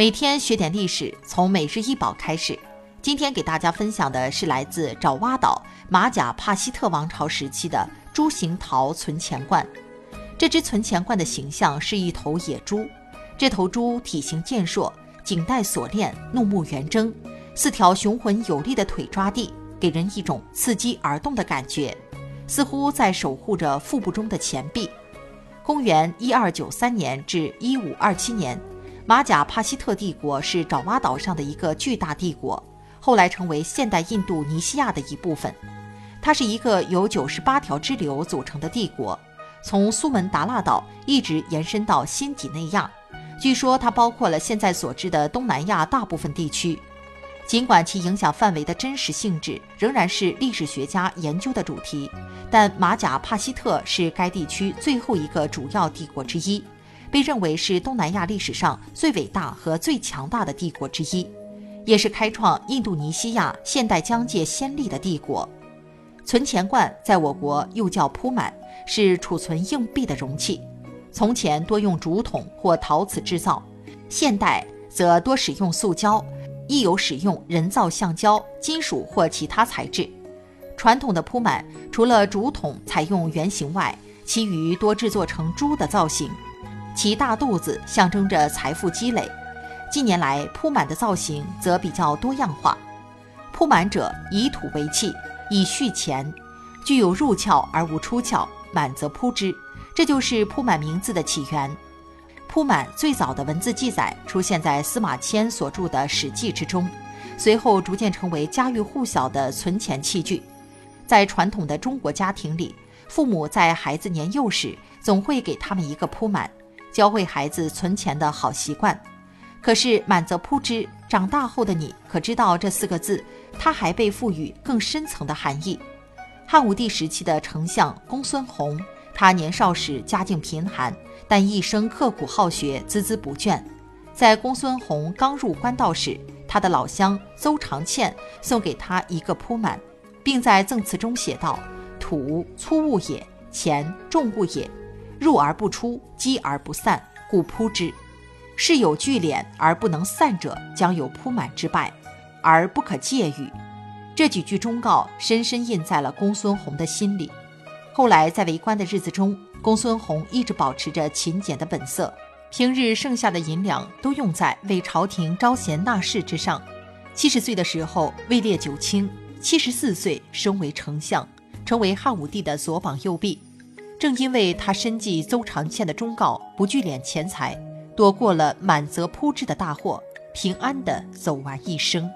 每天学点历史，从每日一宝开始。今天给大家分享的是来自爪哇岛马甲帕西特王朝时期的猪形陶存钱罐。这只存钱罐的形象是一头野猪，这头猪体型健硕，颈带锁链，怒目圆睁，四条雄浑有力的腿抓地，给人一种伺机而动的感觉，似乎在守护着腹部中的钱币。公元一二九三年至一五二七年。马贾帕西特帝国是爪哇岛上的一个巨大帝国，后来成为现代印度尼西亚的一部分。它是一个由九十八条支流组成的帝国，从苏门答腊岛一直延伸到新几内亚。据说它包括了现在所知的东南亚大部分地区。尽管其影响范围的真实性质仍然是历史学家研究的主题，但马贾帕西特是该地区最后一个主要帝国之一。被认为是东南亚历史上最伟大和最强大的帝国之一，也是开创印度尼西亚现代疆界先例的帝国。存钱罐在我国又叫铺满，是储存硬币的容器。从前多用竹筒或陶瓷制造，现代则多使用塑胶，亦有使用人造橡胶、金属或其他材质。传统的铺满除了竹筒采用圆形外，其余多制作成猪的造型。其大肚子象征着财富积累。近年来，铺满的造型则比较多样化。铺满者以土为器，以蓄钱，具有入鞘而无出鞘，满则铺之，这就是铺满名字的起源。铺满最早的文字记载出现在司马迁所著的《史记》之中，随后逐渐成为家喻户晓的存钱器具。在传统的中国家庭里，父母在孩子年幼时总会给他们一个铺满。教会孩子存钱的好习惯，可是满则铺之。长大后的你可知道这四个字，它还被赋予更深层的含义。汉武帝时期的丞相公孙弘，他年少时家境贫寒，但一生刻苦好学，孜孜不倦。在公孙弘刚入官道时，他的老乡邹长倩送给他一个铺满，并在赠词中写道：“土粗物也，钱重物也。”入而不出，积而不散，故扑之。是有聚敛而不能散者，将有铺满之败，而不可借与。这几句忠告深深印在了公孙弘的心里。后来在为官的日子中，公孙弘一直保持着勤俭的本色，平日剩下的银两都用在为朝廷招贤纳士之上。七十岁的时候位列九卿，七十四岁升为丞相，成为汉武帝的左膀右臂。正因为他深记邹长倩的忠告，不聚敛钱财，躲过了满则铺之的大祸，平安地走完一生。